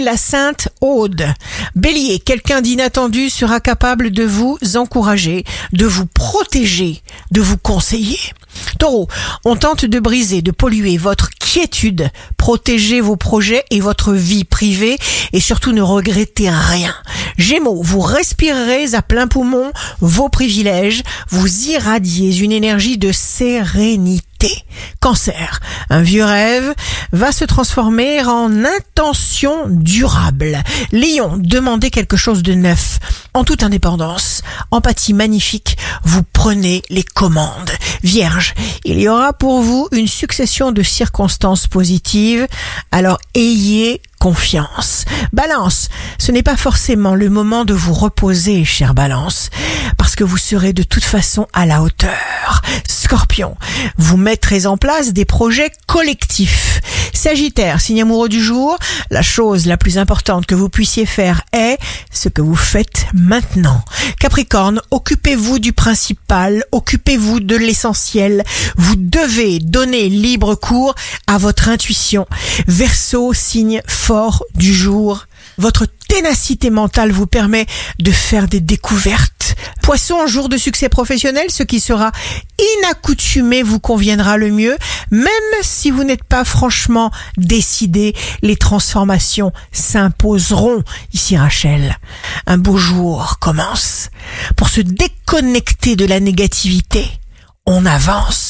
la sainte Aude. Bélier, quelqu'un d'inattendu sera capable de vous encourager, de vous protéger, de vous conseiller. Taureau, on tente de briser, de polluer votre quiétude, protéger vos projets et votre vie privée et surtout ne regrettez rien. Gémeaux, vous respirerez à plein poumon vos privilèges, vous irradiez une énergie de sérénité. Cancer, un vieux rêve va se transformer en intention durable. Lion, demandez quelque chose de neuf, en toute indépendance. Empathie magnifique, vous prenez les commandes. Vierge, il y aura pour vous une succession de circonstances positives, alors ayez confiance. Balance, ce n'est pas forcément le moment de vous reposer, chère Balance, parce que vous serez de toute façon à la hauteur. Scorpion, vous mettrez en place des projets collectifs. Sagittaire, signe amoureux du jour, la chose la plus importante que vous puissiez faire est ce que vous faites maintenant. Capricorne, occupez-vous du principal, occupez-vous de l'essentiel. Vous devez donner libre cours à votre intuition. Verseau, signe fort du jour. Votre ténacité mentale vous permet de faire des découvertes. Poisson, jour de succès professionnel, ce qui sera inaccoutumé vous conviendra le mieux, même si vous n'êtes pas franchement décidé, les transformations s'imposeront. Ici Rachel, un beau jour commence. Pour se déconnecter de la négativité, on avance.